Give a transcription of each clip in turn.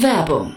Werbung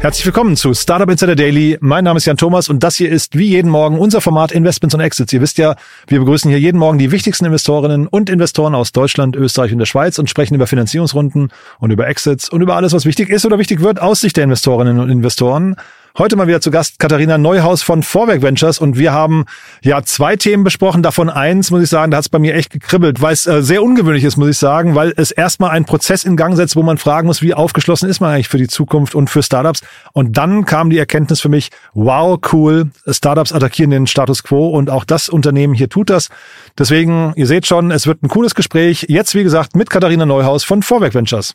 Herzlich willkommen zu Startup Insider Daily. Mein Name ist Jan Thomas und das hier ist wie jeden Morgen unser Format Investments und Exits. Ihr wisst ja, wir begrüßen hier jeden Morgen die wichtigsten Investorinnen und Investoren aus Deutschland, Österreich und der Schweiz und sprechen über Finanzierungsrunden und über Exits und über alles, was wichtig ist oder wichtig wird aus Sicht der Investorinnen und Investoren. Heute mal wieder zu Gast Katharina Neuhaus von Vorwerk Ventures und wir haben ja zwei Themen besprochen. Davon eins, muss ich sagen, da hat es bei mir echt gekribbelt, weil es äh, sehr ungewöhnlich ist, muss ich sagen, weil es erstmal einen Prozess in Gang setzt, wo man fragen muss, wie aufgeschlossen ist man eigentlich für die Zukunft und für Startups. Und dann kam die Erkenntnis für mich, wow, cool, Startups attackieren den Status quo und auch das Unternehmen hier tut das. Deswegen, ihr seht schon, es wird ein cooles Gespräch. Jetzt, wie gesagt, mit Katharina Neuhaus von Vorwerk Ventures.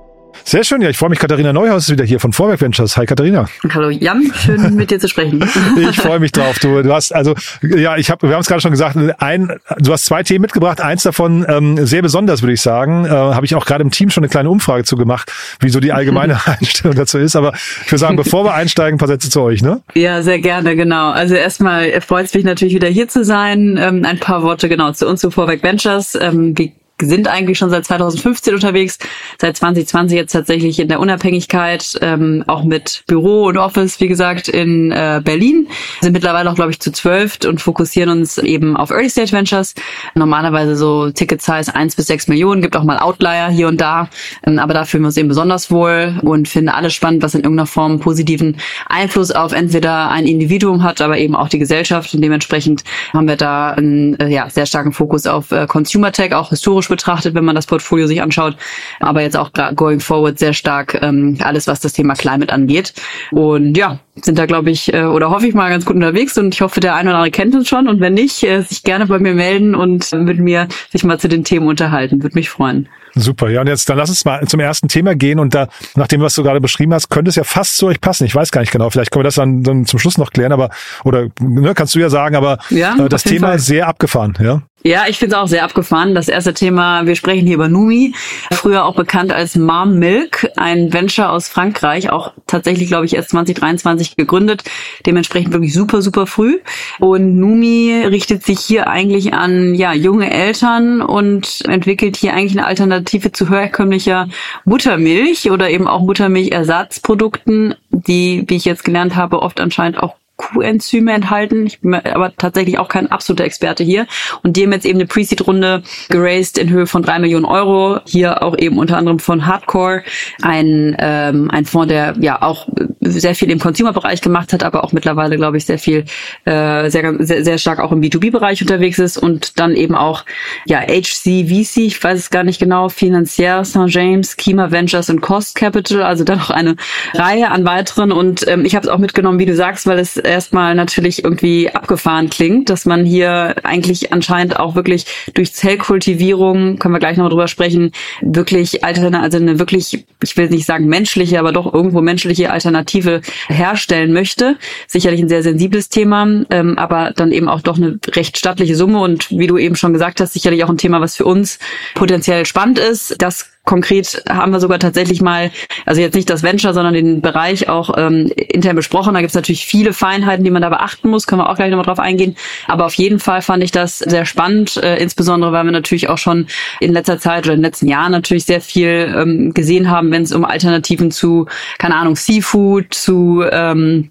Sehr schön, ja, ich freue mich. Katharina Neuhaus ist wieder hier von Vorwerk Ventures. Hi Katharina. Hallo Jan, schön mit dir zu sprechen. ich freue mich drauf. Du, du hast also ja, ich habe, wir haben es gerade schon gesagt, ein, du hast zwei Themen mitgebracht. Eins davon ähm, sehr besonders, würde ich sagen, äh, habe ich auch gerade im Team schon eine kleine Umfrage zu gemacht, wie so die allgemeine Einstellung dazu ist. Aber ich würde sagen, bevor wir einsteigen, ein paar Sätze zu euch, ne? Ja, sehr gerne, genau. Also erstmal freut es mich natürlich wieder hier zu sein. Ähm, ein paar Worte genau zu uns zu Vorwerk Ventures. Ähm, wie sind eigentlich schon seit 2015 unterwegs, seit 2020 jetzt tatsächlich in der Unabhängigkeit, ähm, auch mit Büro und Office, wie gesagt, in äh, Berlin. Sind mittlerweile auch, glaube ich, zu zwölf und fokussieren uns eben auf Early Stage Ventures. Normalerweise so Ticket Size eins bis sechs Millionen, gibt auch mal Outlier hier und da, ähm, aber da fühlen wir uns eben besonders wohl und finde alles spannend, was in irgendeiner Form positiven Einfluss auf entweder ein Individuum hat, aber eben auch die Gesellschaft und dementsprechend haben wir da einen äh, ja, sehr starken Fokus auf äh, Consumer Tech, auch historisch betrachtet, wenn man das Portfolio sich anschaut, aber jetzt auch going forward sehr stark ähm, alles, was das Thema Climate angeht. Und ja, sind da, glaube ich, äh, oder hoffe ich mal ganz gut unterwegs und ich hoffe, der eine oder andere kennt uns schon und wenn nicht, äh, sich gerne bei mir melden und mit mir sich mal zu den Themen unterhalten. Würde mich freuen. Super, ja, und jetzt dann lass uns mal zum ersten Thema gehen und da, nach dem, was du gerade beschrieben hast, könnte es ja fast zu euch passen. Ich weiß gar nicht genau, vielleicht können wir das dann, dann zum Schluss noch klären, aber, oder ne, kannst du ja sagen, aber ja, äh, das Thema Fall. sehr abgefahren, ja. Ja, ich finde es auch sehr abgefahren. Das erste Thema, wir sprechen hier über Numi, früher auch bekannt als Mom Milk, ein Venture aus Frankreich, auch tatsächlich, glaube ich, erst 2023 gegründet, dementsprechend wirklich super, super früh. Und Numi richtet sich hier eigentlich an ja junge Eltern und entwickelt hier eigentlich eine Alternative zu herkömmlicher Muttermilch oder eben auch Muttermilchersatzprodukten, die, wie ich jetzt gelernt habe, oft anscheinend auch Q-Enzyme enthalten. Ich bin aber tatsächlich auch kein absoluter Experte hier. Und die haben jetzt eben eine Pre-Seed-Runde geraced in Höhe von drei Millionen Euro. Hier auch eben unter anderem von Hardcore, ein, ähm, ein Fonds, der ja auch sehr viel im Consumer-Bereich gemacht hat, aber auch mittlerweile, glaube ich, sehr viel, äh, sehr, sehr, sehr stark auch im B2B-Bereich unterwegs ist und dann eben auch ja HCVC, ich weiß es gar nicht genau, Financière St. James, Kima Ventures und Cost Capital, also dann noch eine Reihe an weiteren und ähm, ich habe es auch mitgenommen, wie du sagst, weil es erstmal natürlich irgendwie abgefahren klingt, dass man hier eigentlich anscheinend auch wirklich durch Zellkultivierung, können wir gleich noch drüber sprechen, wirklich Alternative, also eine wirklich, ich will nicht sagen menschliche, aber doch irgendwo menschliche Alternative herstellen möchte. Sicherlich ein sehr sensibles Thema, ähm, aber dann eben auch doch eine recht stattliche Summe und wie du eben schon gesagt hast, sicherlich auch ein Thema, was für uns potenziell spannend ist. Das Konkret haben wir sogar tatsächlich mal, also jetzt nicht das Venture, sondern den Bereich auch ähm, intern besprochen. Da gibt es natürlich viele Feinheiten, die man da beachten muss. Können wir auch gleich nochmal drauf eingehen. Aber auf jeden Fall fand ich das sehr spannend, äh, insbesondere weil wir natürlich auch schon in letzter Zeit oder in den letzten Jahren natürlich sehr viel ähm, gesehen haben, wenn es um Alternativen zu, keine Ahnung, Seafood, zu ähm,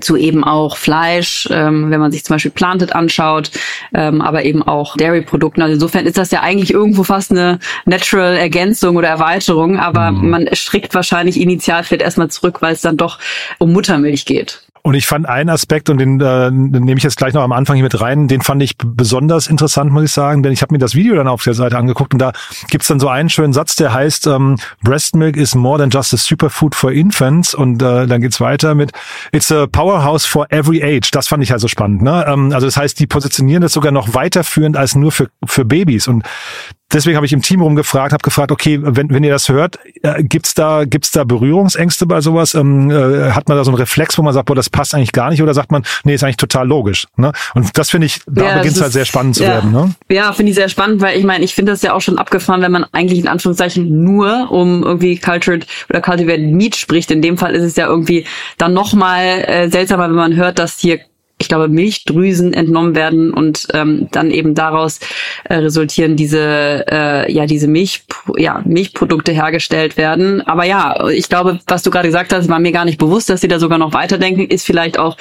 zu eben auch Fleisch, ähm, wenn man sich zum Beispiel Planted anschaut, ähm, aber eben auch Dairy-Produkten. Also insofern ist das ja eigentlich irgendwo fast eine Natural Ergänzung oder Erweiterung, aber mhm. man strickt wahrscheinlich initial vielleicht erstmal zurück, weil es dann doch um Muttermilch geht. Und ich fand einen Aspekt, und den, äh, den nehme ich jetzt gleich noch am Anfang hier mit rein, den fand ich besonders interessant, muss ich sagen, denn ich habe mir das Video dann auf der Seite angeguckt und da gibt's dann so einen schönen Satz, der heißt, ähm, Breast Milk is more than just a superfood for infants. Und äh, dann geht's weiter mit It's a powerhouse for every age. Das fand ich also spannend. Ne? Ähm, also das heißt, die positionieren das sogar noch weiterführend als nur für, für Babys. Und deswegen habe ich im Team rumgefragt, habe gefragt, okay, wenn, wenn ihr das hört, äh, gibt's da gibt's da Berührungsängste bei sowas? Ähm, äh, hat man da so einen Reflex, wo man sagt, boah, das passt eigentlich gar nicht, oder sagt man, nee, ist eigentlich total logisch. Ne? Und das finde ich, da ja, beginnt es halt sehr spannend zu ja, werden. Ne? Ja, finde ich sehr spannend, weil ich meine, ich finde das ja auch schon abgefahren, wenn man eigentlich in Anführungszeichen nur um irgendwie cultured oder cultivated meat spricht. In dem Fall ist es ja irgendwie dann nochmal äh, seltsamer, wenn man hört, dass hier ich glaube, Milchdrüsen entnommen werden und ähm, dann eben daraus äh, resultieren diese, äh, ja, diese Milch, ja, Milchprodukte hergestellt werden. Aber ja, ich glaube, was du gerade gesagt hast, war mir gar nicht bewusst, dass sie da sogar noch weiterdenken, ist vielleicht auch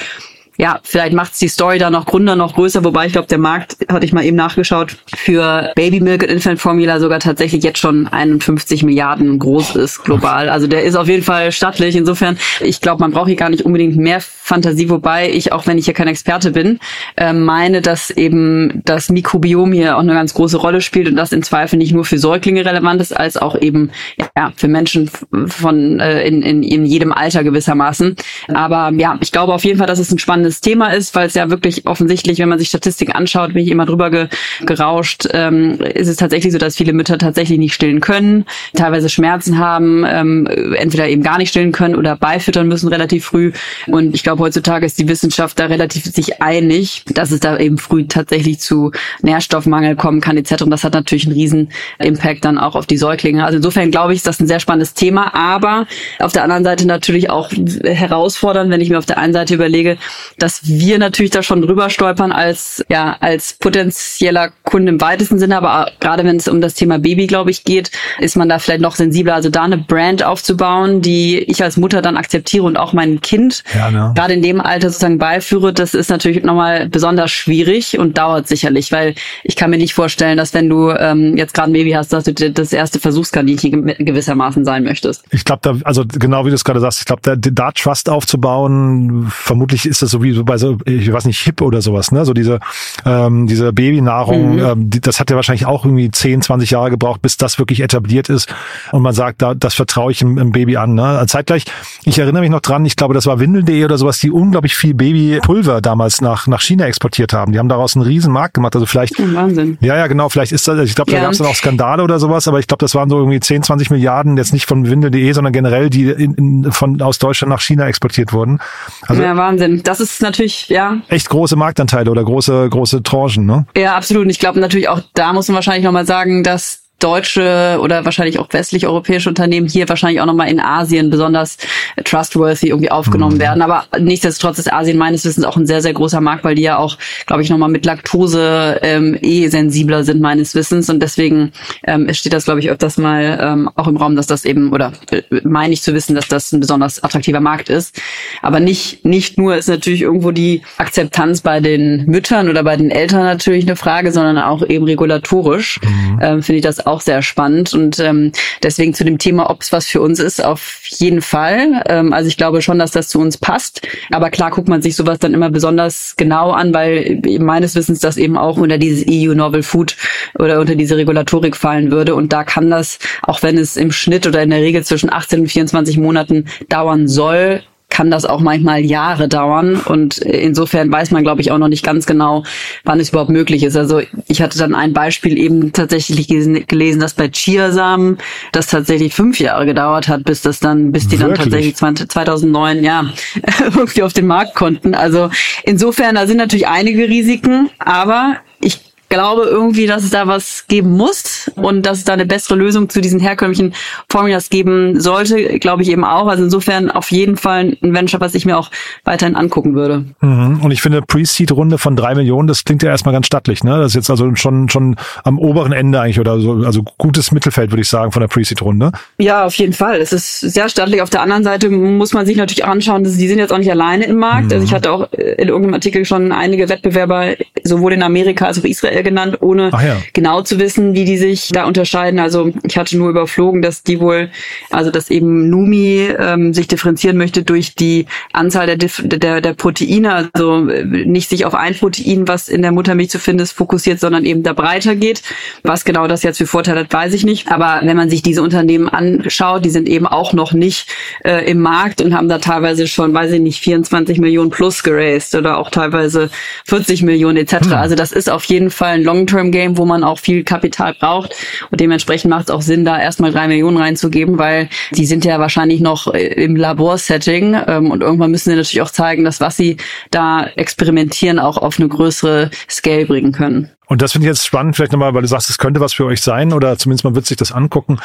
ja, vielleicht macht's die Story da noch Gründer noch größer, wobei ich glaube, der Markt, hatte ich mal eben nachgeschaut, für Baby Milk und Infant Formula sogar tatsächlich jetzt schon 51 Milliarden groß ist global. Also der ist auf jeden Fall stattlich. Insofern, ich glaube, man braucht hier gar nicht unbedingt mehr Fantasie, wobei ich, auch wenn ich hier kein Experte bin, äh, meine, dass eben das Mikrobiom hier auch eine ganz große Rolle spielt und das in Zweifel nicht nur für Säuglinge relevant ist, als auch eben ja für Menschen von äh, in, in, in jedem Alter gewissermaßen. Aber ja, ich glaube auf jeden Fall, dass es ein spannendes Thema ist, weil es ja wirklich offensichtlich, wenn man sich Statistiken anschaut, bin ich immer drüber ge gerauscht, ähm, ist es tatsächlich so, dass viele Mütter tatsächlich nicht stillen können, teilweise Schmerzen haben, ähm, entweder eben gar nicht stillen können oder beifüttern müssen relativ früh. Und ich glaube, heutzutage ist die Wissenschaft da relativ sich einig, dass es da eben früh tatsächlich zu Nährstoffmangel kommen kann etc. Und das hat natürlich einen riesen Impact dann auch auf die Säuglinge. Also insofern glaube ich, ist das ein sehr spannendes Thema, aber auf der anderen Seite natürlich auch herausfordernd, wenn ich mir auf der einen Seite überlege, dass wir natürlich da schon drüber stolpern als, ja, als potenzieller Kunde im weitesten Sinne, aber gerade wenn es um das Thema Baby, glaube ich, geht, ist man da vielleicht noch sensibler. Also da eine Brand aufzubauen, die ich als Mutter dann akzeptiere und auch mein Kind ja, ne. gerade in dem Alter sozusagen beiführe, das ist natürlich nochmal besonders schwierig und dauert sicherlich, weil ich kann mir nicht vorstellen, dass wenn du ähm, jetzt gerade ein Baby hast, dass du das erste Versuchskaninchen gewissermaßen sein möchtest. Ich glaube, da, also genau wie du es gerade sagst, ich glaube, da, da Trust aufzubauen, vermutlich ist das so wie so bei so, ich weiß nicht, Hip oder sowas, ne? So diese, ähm, diese Babynahrung, mhm. ähm, die, das hat ja wahrscheinlich auch irgendwie 10, 20 Jahre gebraucht, bis das wirklich etabliert ist. Und man sagt, da, das vertraue ich im, im Baby an. Ne? Zeitgleich, ich erinnere mich noch dran, ich glaube, das war Windel.de oder sowas, die unglaublich viel Babypulver damals nach, nach China exportiert haben. Die haben daraus einen riesen Markt gemacht. Also vielleicht. Wahnsinn. Ja, ja, genau. Vielleicht ist das, ich glaube, da ja. gab es dann auch Skandale oder sowas, aber ich glaube, das waren so irgendwie 10, 20 Milliarden, jetzt nicht von Windel.de, sondern generell, die in, in, von aus Deutschland nach China exportiert wurden. Also, ja, Wahnsinn. Das ist natürlich, ja. Echt große Marktanteile oder große, große Tranchen, ne? Ja, absolut. Und ich glaube natürlich auch da muss man wahrscheinlich nochmal sagen, dass deutsche oder wahrscheinlich auch westlich-europäische Unternehmen hier wahrscheinlich auch nochmal in Asien besonders trustworthy irgendwie aufgenommen mhm. werden. Aber nichtsdestotrotz ist Asien meines Wissens auch ein sehr, sehr großer Markt, weil die ja auch, glaube ich, nochmal mit Laktose ähm, eh sensibler sind meines Wissens. Und deswegen ähm, steht das, glaube ich, öfters mal ähm, auch im Raum, dass das eben, oder äh, meine ich zu wissen, dass das ein besonders attraktiver Markt ist. Aber nicht, nicht nur ist natürlich irgendwo die Akzeptanz bei den Müttern oder bei den Eltern natürlich eine Frage, sondern auch eben regulatorisch mhm. ähm, finde ich das auch auch sehr spannend und ähm, deswegen zu dem Thema, ob es was für uns ist, auf jeden Fall. Ähm, also ich glaube schon, dass das zu uns passt. Aber klar guckt man sich sowas dann immer besonders genau an, weil meines Wissens das eben auch unter dieses EU Novel Food oder unter diese Regulatorik fallen würde. Und da kann das, auch wenn es im Schnitt oder in der Regel zwischen 18 und 24 Monaten dauern soll, kann das auch manchmal Jahre dauern. Und insofern weiß man, glaube ich, auch noch nicht ganz genau, wann es überhaupt möglich ist. Also ich hatte dann ein Beispiel eben tatsächlich gelesen, dass bei Chiasamen das tatsächlich fünf Jahre gedauert hat, bis das dann, bis die Wirklich? dann tatsächlich 2009 ja irgendwie auf den Markt konnten. Also insofern, da sind natürlich einige Risiken, aber ich glaube irgendwie, dass es da was geben muss und dass es da eine bessere Lösung zu diesen herkömmlichen Formulas geben sollte, glaube ich eben auch. Also insofern auf jeden Fall ein Venture, was ich mir auch weiterhin angucken würde. Mhm. Und ich finde Pre-Seed-Runde von drei Millionen, das klingt ja erstmal ganz stattlich, ne? Das ist jetzt also schon, schon am oberen Ende eigentlich oder so, also gutes Mittelfeld, würde ich sagen, von der Pre-Seed-Runde. Ja, auf jeden Fall. Es ist sehr stattlich. Auf der anderen Seite muss man sich natürlich anschauen, dass die sind jetzt auch nicht alleine im Markt. Mhm. Also ich hatte auch in irgendeinem Artikel schon einige Wettbewerber sowohl in Amerika als auch Israel genannt, ohne ja. genau zu wissen, wie die sich da unterscheiden. Also ich hatte nur überflogen, dass die wohl, also dass eben Numi ähm, sich differenzieren möchte durch die Anzahl der, der, der Proteine, also äh, nicht sich auf ein Protein, was in der Muttermilch zu finden ist, fokussiert, sondern eben da breiter geht. Was genau das jetzt für Vorteile hat, weiß ich nicht. Aber wenn man sich diese Unternehmen anschaut, die sind eben auch noch nicht äh, im Markt und haben da teilweise schon, weiß ich nicht, 24 Millionen plus geraced oder auch teilweise 40 Millionen etc. Hm. Also das ist auf jeden Fall ein Long-Term-Game, wo man auch viel Kapital braucht und dementsprechend macht es auch Sinn, da erstmal drei Millionen reinzugeben, weil die sind ja wahrscheinlich noch äh, im Laborsetting ähm, und irgendwann müssen sie natürlich auch zeigen, dass was sie da experimentieren auch auf eine größere Scale bringen können. Und das finde ich jetzt spannend, vielleicht nochmal, weil du sagst, es könnte was für euch sein oder zumindest man wird sich das angucken.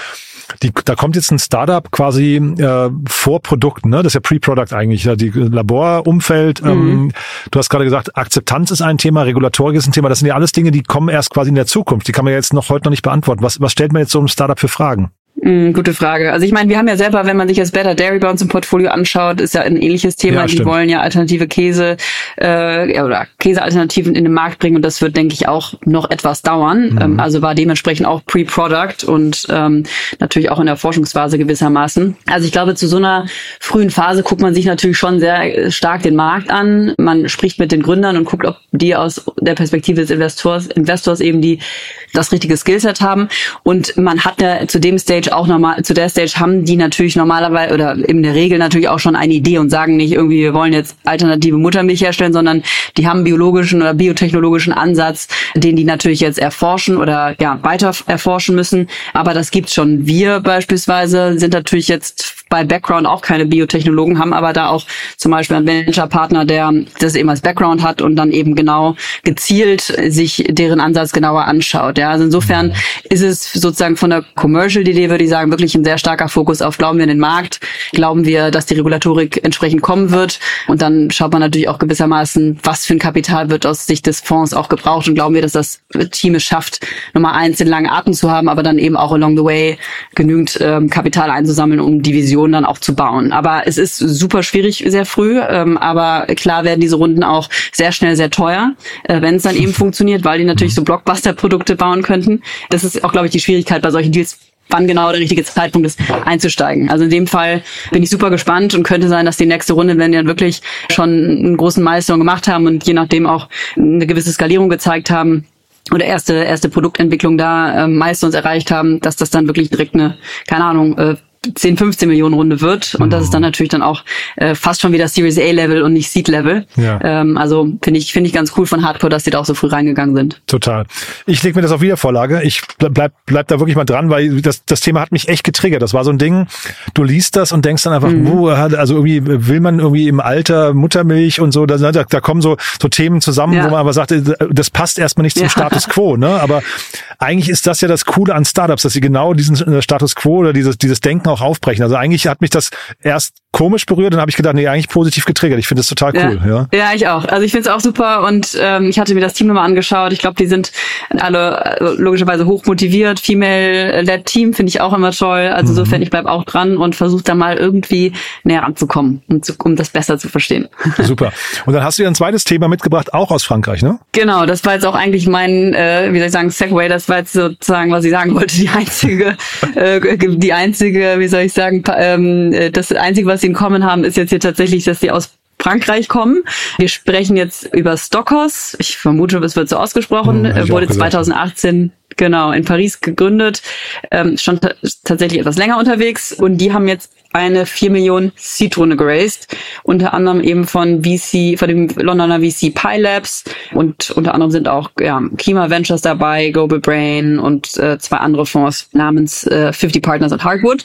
Die, da kommt jetzt ein Startup quasi äh, vor Produkten, ne? Das ist ja Pre-Product eigentlich, ja, die Laborumfeld. Mhm. Ähm, du hast gerade gesagt, Akzeptanz ist ein Thema, Regulatorik ist ein Thema. Das sind ja alles Dinge, die kommen erst quasi in der Zukunft. Die kann man ja jetzt noch heute noch nicht beantworten. Was, was stellt man jetzt so einem Startup für Fragen? Mm, gute Frage. Also ich meine, wir haben ja selber, wenn man sich das Better Dairy bei uns im Portfolio anschaut, ist ja ein ähnliches Thema. Ja, die wollen ja alternative Käse äh, oder Käsealternativen in den Markt bringen und das wird, denke ich, auch noch etwas dauern. Mhm. Ähm, also war dementsprechend auch Pre-Product und ähm, natürlich auch in der Forschungsphase gewissermaßen. Also ich glaube, zu so einer frühen Phase guckt man sich natürlich schon sehr stark den Markt an. Man spricht mit den Gründern und guckt, ob die aus der Perspektive des Investors, Investors eben die das richtige Skillset haben. Und man hat ja zu dem Stage auch normal, zu der Stage haben die natürlich normalerweise oder in der Regel natürlich auch schon eine Idee und sagen nicht irgendwie, wir wollen jetzt alternative Muttermilch herstellen, sondern die haben biologischen oder biotechnologischen Ansatz, den die natürlich jetzt erforschen oder ja weiter erforschen müssen. Aber das gibt's schon. Wir beispielsweise sind natürlich jetzt bei Background auch keine Biotechnologen, haben aber da auch zum Beispiel einen Venture-Partner, der das eben als Background hat und dann eben genau gezielt sich deren Ansatz genauer anschaut. Ja, also insofern ist es sozusagen von der Commercial-Idee, würde ich sagen, wirklich ein sehr starker Fokus auf, glauben wir in den Markt, glauben wir, dass die Regulatorik entsprechend kommen wird und dann schaut man natürlich auch gewissermaßen, was für ein Kapital wird aus Sicht des Fonds auch gebraucht und glauben wir, dass das Team es schafft, Nummer eins den langen Atem zu haben, aber dann eben auch along the way genügend ähm, Kapital einzusammeln, um die Vision Vision dann auch zu bauen. Aber es ist super schwierig sehr früh. Ähm, aber klar werden diese Runden auch sehr schnell sehr teuer, äh, wenn es dann eben funktioniert, weil die natürlich so Blockbuster-Produkte bauen könnten. Das ist auch, glaube ich, die Schwierigkeit bei solchen Deals wann genau der richtige Zeitpunkt ist, einzusteigen. Also in dem Fall bin ich super gespannt und könnte sein, dass die nächste Runde, wenn die dann wirklich schon einen großen Milestone gemacht haben und je nachdem auch eine gewisse Skalierung gezeigt haben, oder erste erste Produktentwicklung da äh, Milestones erreicht haben, dass das dann wirklich direkt eine keine Ahnung äh, 10, 15 Millionen Runde wird. Und das ist dann mhm. natürlich dann auch äh, fast schon wieder Series A Level und nicht Seed Level. Ja. Ähm, also finde ich, finde ich ganz cool von Hardcore, dass die da auch so früh reingegangen sind. Total. Ich lege mir das auf Wiedervorlage. Ich bleib, bleib da wirklich mal dran, weil das, das Thema hat mich echt getriggert. Das war so ein Ding, du liest das und denkst dann einfach, mhm. uh, also irgendwie will man irgendwie im Alter Muttermilch und so, da, da, da kommen so, so Themen zusammen, ja. wo man aber sagt, äh, das passt erstmal nicht zum ja. Status Quo. Ne? Aber eigentlich ist das ja das Coole an Startups, dass sie genau diesen äh, Status Quo oder dieses, dieses Denken auch aufbrechen. Also eigentlich hat mich das erst komisch berührt, dann habe ich gedacht, nee, eigentlich positiv getriggert. Ich finde das total cool. Ja, ja. ja ich auch. Also ich finde es auch super und ähm, ich hatte mir das Team nochmal angeschaut. Ich glaube, die sind alle äh, logischerweise hoch motiviert. Female-led Team finde ich auch immer toll. Also mhm. insofern, ich bleib auch dran und versuche da mal irgendwie näher ranzukommen, um, zu, um das besser zu verstehen. Super. Und dann hast du ja ein zweites Thema mitgebracht, auch aus Frankreich, ne? Genau, das war jetzt auch eigentlich mein, äh, wie soll ich sagen, Segway. Das war jetzt sozusagen, was ich sagen wollte, die einzige, äh, die einzige, wie soll ich sagen, ähm, äh, das einzige, was sie in Common haben, ist jetzt hier tatsächlich, dass sie aus Frankreich kommen. Wir sprechen jetzt über Stockhaus. Ich vermute, es wird so ausgesprochen. Hm, wurde 2018 genau in Paris gegründet, ähm, schon tatsächlich etwas länger unterwegs und die haben jetzt eine 4 Millionen Seed-Runde geraced, unter anderem eben von VC, von dem Londoner VC Pi Labs und unter anderem sind auch ja, Klima Ventures dabei, Global Brain und äh, zwei andere Fonds namens äh, 50 Partners und Hardwood.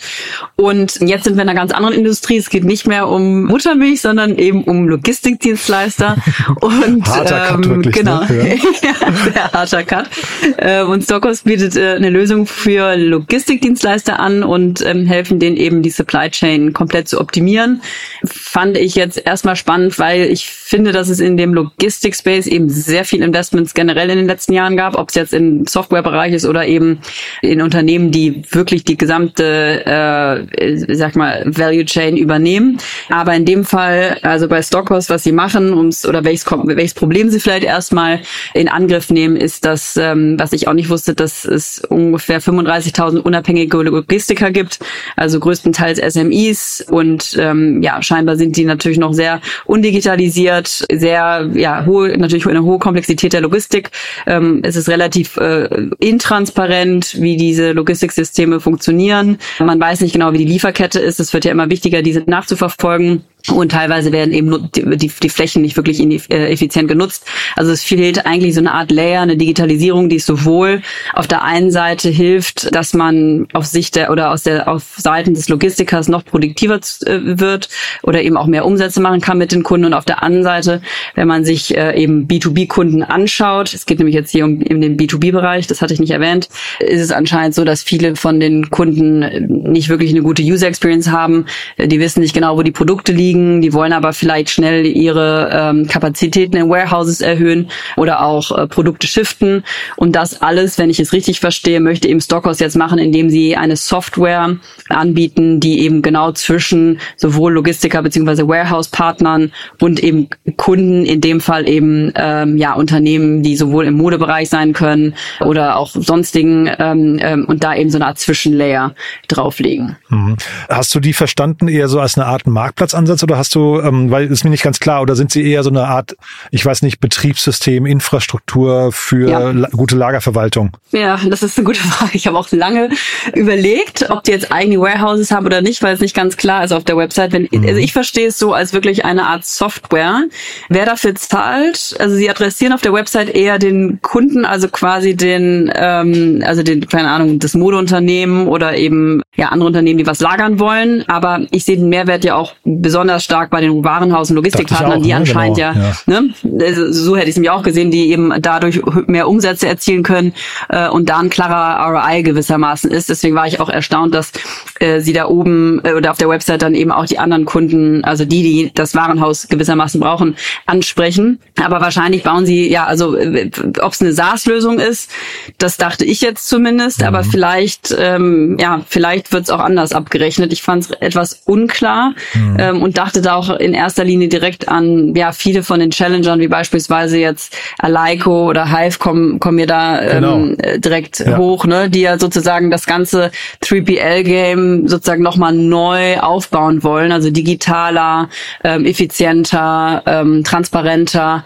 Und jetzt sind wir in einer ganz anderen Industrie. Es geht nicht mehr um Muttermilch, sondern eben um Logistikdienstleister. und harter ähm, Cut wirklich, genau, ne? ja. sehr harter Cut. Äh, und Stockos bietet äh, eine Lösung für Logistikdienstleister an und ähm, helfen denen eben die Supply Chain komplett zu optimieren. Fand ich jetzt erstmal spannend, weil ich finde, dass es in dem Logistik-Space eben sehr viel Investments generell in den letzten Jahren gab, ob es jetzt im Softwarebereich ist oder eben in Unternehmen, die wirklich die gesamte, äh, sag mal, Value Chain übernehmen. Aber in dem Fall, also bei Stockhouse, was sie machen, ums oder welches, welches Problem sie vielleicht erstmal in Angriff nehmen, ist das, ähm, was ich auch nicht wusste, dass es ungefähr 35.000 unabhängige Logistiker gibt, also größtenteils SMEs und ähm, ja, scheinbar sind die natürlich noch sehr undigitalisiert, sehr, ja, hohe, natürlich eine hohe Komplexität der Logistik. Ähm, es ist relativ äh, intransparent, wie diese Logistiksysteme funktionieren. Man weiß nicht genau, wie die Lieferkette ist. Es wird ja immer wichtiger, diese nachzuverfolgen. Und teilweise werden eben die, die, Flächen nicht wirklich äh, effizient genutzt. Also es fehlt eigentlich so eine Art Layer, eine Digitalisierung, die es sowohl auf der einen Seite hilft, dass man auf Sicht der oder aus der auf Seiten des Logistikers noch produktiver äh, wird oder eben auch mehr Umsätze machen kann mit den Kunden. Und auf der anderen Seite, wenn man sich äh, eben B2B-Kunden anschaut, es geht nämlich jetzt hier um in den B2B-Bereich, das hatte ich nicht erwähnt, ist es anscheinend so, dass viele von den Kunden nicht wirklich eine gute User Experience haben. Die wissen nicht genau, wo die Produkte liegen liegen, die wollen aber vielleicht schnell ihre ähm, Kapazitäten in Warehouses erhöhen oder auch äh, Produkte shiften. Und das alles, wenn ich es richtig verstehe, möchte eben Stockhouse jetzt machen, indem sie eine Software anbieten, die eben genau zwischen sowohl Logistiker beziehungsweise Warehouse-Partnern und eben Kunden, in dem Fall eben ähm, ja Unternehmen, die sowohl im Modebereich sein können oder auch sonstigen ähm, ähm, und da eben so eine Art Zwischenlayer drauflegen. Mhm. Hast du die verstanden eher so als eine Art Marktplatzansatz oder hast du, ähm, weil ist mir nicht ganz klar, oder sind sie eher so eine Art, ich weiß nicht, Betriebssystem, Infrastruktur für ja. la gute Lagerverwaltung? Ja, das ist eine gute Frage. Ich habe auch lange überlegt, ob die jetzt eigene Warehouses haben oder nicht, weil es nicht ganz klar ist auf der Website. Wenn, mhm. Also ich verstehe es so als wirklich eine Art Software. Wer dafür zahlt, also sie adressieren auf der Website eher den Kunden, also quasi den, ähm, also den, keine Ahnung, das Modeunternehmen oder eben ja andere Unternehmen, die was lagern wollen. Aber ich sehe den Mehrwert ja auch besonders besonders stark bei den Warenhaus- und Logistikpartnern, die ne? anscheinend genau, ja, ja. Ne, also so hätte ich es nämlich auch gesehen, die eben dadurch mehr Umsätze erzielen können äh, und da ein klarer ROI gewissermaßen ist. Deswegen war ich auch erstaunt, dass äh, sie da oben äh, oder auf der Website dann eben auch die anderen Kunden, also die, die das Warenhaus gewissermaßen brauchen, ansprechen. Aber wahrscheinlich bauen sie, ja, also äh, ob es eine SaaS-Lösung ist, das dachte ich jetzt zumindest, mhm. aber vielleicht, ähm, ja, vielleicht wird es auch anders abgerechnet. Ich fand es etwas unklar mhm. ähm, und dachte da auch in erster Linie direkt an, ja, viele von den Challengern, wie beispielsweise jetzt Alaiko oder Hive kommen, kommen mir da ähm, genau. direkt ja. hoch, ne, die ja sozusagen das ganze 3PL-Game sozusagen nochmal neu aufbauen wollen, also digitaler, ähm, effizienter, ähm, transparenter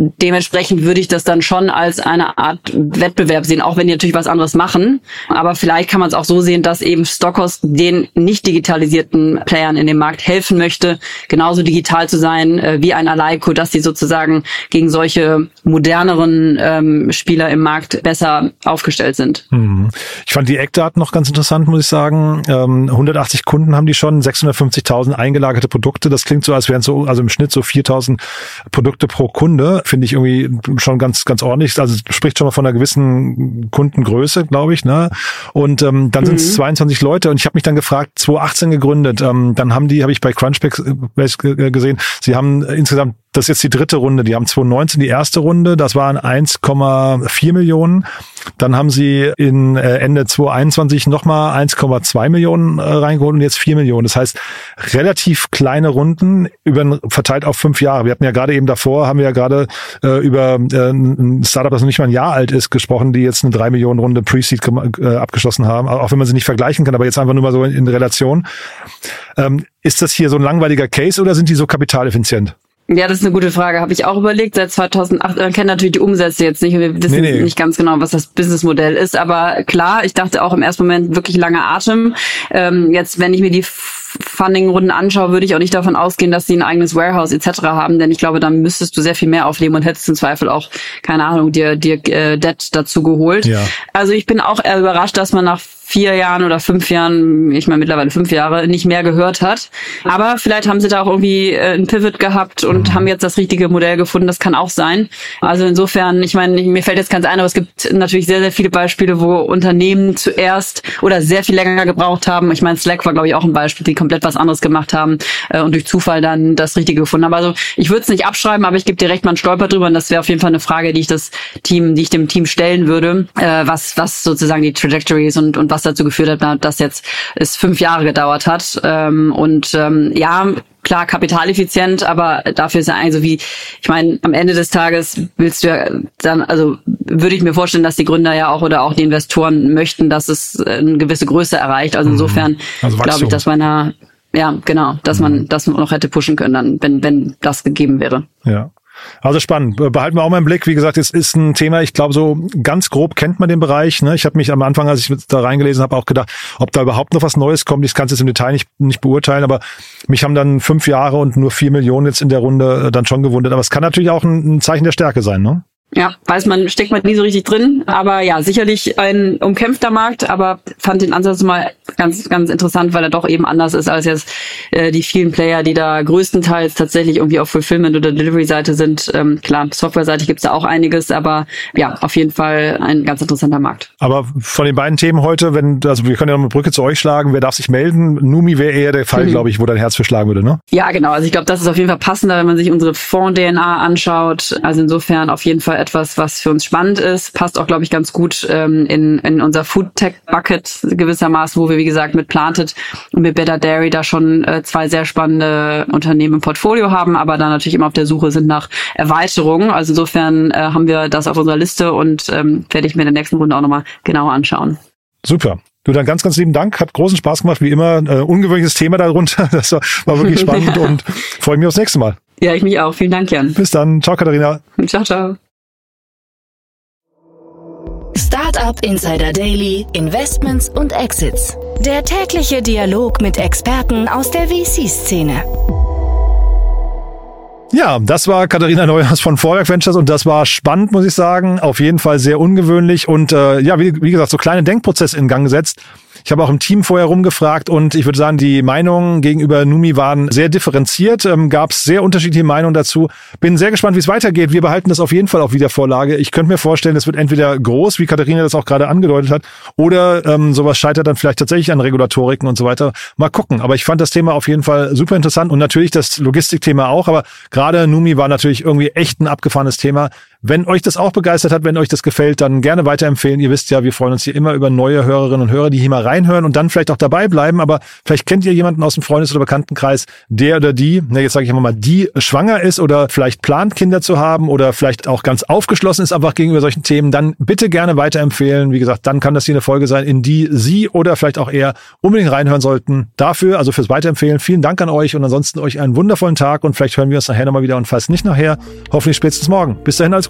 dementsprechend würde ich das dann schon als eine Art Wettbewerb sehen, auch wenn die natürlich was anderes machen. Aber vielleicht kann man es auch so sehen, dass eben Stockhouse den nicht digitalisierten Playern in dem Markt helfen möchte, genauso digital zu sein äh, wie ein Alaiko, dass sie sozusagen gegen solche moderneren ähm, Spieler im Markt besser aufgestellt sind. Mhm. Ich fand die Eckdaten noch ganz interessant, muss ich sagen. Ähm, 180 Kunden haben die schon, 650.000 eingelagerte Produkte. Das klingt so, als wären so, also im Schnitt so 4.000 Produkte pro Kunde finde ich irgendwie schon ganz, ganz ordentlich. Also spricht schon mal von einer gewissen Kundengröße, glaube ich. Ne? Und ähm, dann mhm. sind es 22 Leute und ich habe mich dann gefragt, 2018 gegründet. Ähm, dann haben die, habe ich bei Crunchbase äh, gesehen, sie haben insgesamt das ist jetzt die dritte Runde. Die haben 2019 die erste Runde, das waren 1,4 Millionen. Dann haben sie in äh, Ende 2021 nochmal 1,2 Millionen äh, reingeholt und jetzt 4 Millionen. Das heißt, relativ kleine Runden über verteilt auf fünf Jahre. Wir hatten ja gerade eben davor, haben wir ja gerade äh, über äh, ein Startup, das noch nicht mal ein Jahr alt ist, gesprochen, die jetzt eine 3 Millionen Runde Pre-Seed äh, abgeschlossen haben. Auch wenn man sie nicht vergleichen kann, aber jetzt einfach nur mal so in, in Relation. Ähm, ist das hier so ein langweiliger Case oder sind die so kapitaleffizient? Ja, das ist eine gute Frage. Habe ich auch überlegt. Seit 2008, man kennt natürlich die Umsätze jetzt nicht. Wir wissen nee, nee. nicht ganz genau, was das Businessmodell ist. Aber klar, ich dachte auch im ersten Moment wirklich langer Atem. Ähm, jetzt, wenn ich mir die Funding-Runden anschaue, würde ich auch nicht davon ausgehen, dass sie ein eigenes Warehouse etc. haben, denn ich glaube, dann müsstest du sehr viel mehr aufnehmen und hättest im Zweifel auch, keine Ahnung, dir, dir äh, Debt dazu geholt. Ja. Also ich bin auch eher überrascht, dass man nach vier Jahren oder fünf Jahren, ich meine mittlerweile fünf Jahre, nicht mehr gehört hat. Aber vielleicht haben sie da auch irgendwie äh, ein Pivot gehabt und mhm. haben jetzt das richtige Modell gefunden. Das kann auch sein. Also insofern, ich meine, mir fällt jetzt ganz ein, aber es gibt natürlich sehr, sehr viele Beispiele, wo Unternehmen zuerst oder sehr viel länger gebraucht haben. Ich meine, Slack war, glaube ich, auch ein Beispiel, die komplett was anderes gemacht haben äh, und durch Zufall dann das Richtige gefunden haben. Also ich würde es nicht abschreiben, aber ich gebe dir recht, man stolpert drüber und das wäre auf jeden Fall eine Frage, die ich das Team, die ich dem Team stellen würde, äh, was, was sozusagen die Trajectory ist und, und was dazu geführt hat, dass jetzt es fünf Jahre gedauert hat. Ähm, und ähm, ja, klar kapitaleffizient, aber dafür ist ja eigentlich so wie, ich meine, am Ende des Tages willst du ja dann, also würde ich mir vorstellen, dass die Gründer ja auch oder auch die Investoren möchten, dass es eine gewisse Größe erreicht. Also mhm. insofern also glaube ich, dass man da ja, genau, dass man mhm. das noch hätte pushen können, dann, wenn, wenn das gegeben wäre. Ja. Also spannend. Behalten wir auch mal im Blick. Wie gesagt, es ist ein Thema, ich glaube, so ganz grob kennt man den Bereich. Ne? Ich habe mich am Anfang, als ich da reingelesen habe, auch gedacht, ob da überhaupt noch was Neues kommt. Ich kann es jetzt im Detail nicht, nicht beurteilen, aber mich haben dann fünf Jahre und nur vier Millionen jetzt in der Runde äh, dann schon gewundert. Aber es kann natürlich auch ein, ein Zeichen der Stärke sein, ne? Ja, weiß man, steckt man nie so richtig drin, aber ja, sicherlich ein umkämpfter Markt, aber fand den Ansatz mal ganz, ganz interessant, weil er doch eben anders ist als jetzt äh, die vielen Player, die da größtenteils tatsächlich irgendwie auf Fulfillment- oder Delivery-Seite sind. Ähm, klar, Software-Seite gibt's da auch einiges, aber ja, auf jeden Fall ein ganz interessanter Markt. Aber von den beiden Themen heute, wenn, also wir können ja noch eine Brücke zu euch schlagen, wer darf sich melden? Numi wäre eher der Fall, mhm. glaube ich, wo dein Herz für schlagen würde, ne? Ja, genau. Also ich glaube, das ist auf jeden Fall passender, wenn man sich unsere Fonds-DNA anschaut. Also insofern auf jeden Fall etwas, was für uns spannend ist. Passt auch, glaube ich, ganz gut ähm, in, in unser Food Tech Bucket gewissermaßen, wo wir, wie gesagt, mit Planted und mit Better Dairy da schon äh, zwei sehr spannende Unternehmen im Portfolio haben, aber da natürlich immer auf der Suche sind nach Erweiterungen. Also insofern äh, haben wir das auf unserer Liste und ähm, werde ich mir in der nächsten Runde auch nochmal genauer anschauen. Super. Du dann ganz, ganz lieben Dank. Hat großen Spaß gemacht, wie immer. Äh, ungewöhnliches Thema darunter. Das war, war wirklich spannend und freue mich aufs nächste Mal. Ja, ich mich auch. Vielen Dank, Jan. Bis dann. Ciao, Katharina. Ciao, ciao. Startup Insider Daily, Investments und Exits. Der tägliche Dialog mit Experten aus der VC-Szene. Ja, das war Katharina Neuhaus von Vorwerk Ventures und das war spannend, muss ich sagen. Auf jeden Fall sehr ungewöhnlich und äh, ja, wie, wie gesagt, so kleine Denkprozesse in Gang gesetzt. Ich habe auch im Team vorher rumgefragt und ich würde sagen, die Meinungen gegenüber Numi waren sehr differenziert. Ähm, Gab es sehr unterschiedliche Meinungen dazu. Bin sehr gespannt, wie es weitergeht. Wir behalten das auf jeden Fall auf Wiedervorlage. Ich könnte mir vorstellen, es wird entweder groß, wie Katharina das auch gerade angedeutet hat, oder ähm, sowas scheitert dann vielleicht tatsächlich an Regulatoriken und so weiter. Mal gucken. Aber ich fand das Thema auf jeden Fall super interessant und natürlich das Logistikthema auch. Aber gerade Numi war natürlich irgendwie echt ein abgefahrenes Thema. Wenn euch das auch begeistert hat, wenn euch das gefällt, dann gerne weiterempfehlen. Ihr wisst ja, wir freuen uns hier immer über neue Hörerinnen und Hörer, die hier mal reinhören und dann vielleicht auch dabei bleiben. Aber vielleicht kennt ihr jemanden aus dem Freundes- oder Bekanntenkreis, der oder die, ne, jetzt sage ich mal, die schwanger ist oder vielleicht plant, Kinder zu haben oder vielleicht auch ganz aufgeschlossen ist einfach gegenüber solchen Themen, dann bitte gerne weiterempfehlen. Wie gesagt, dann kann das hier eine Folge sein, in die Sie oder vielleicht auch er unbedingt reinhören sollten. Dafür, also fürs Weiterempfehlen, vielen Dank an euch und ansonsten euch einen wundervollen Tag und vielleicht hören wir uns nachher nochmal wieder und falls nicht nachher, hoffentlich spätestens morgen. Bis dahin, alles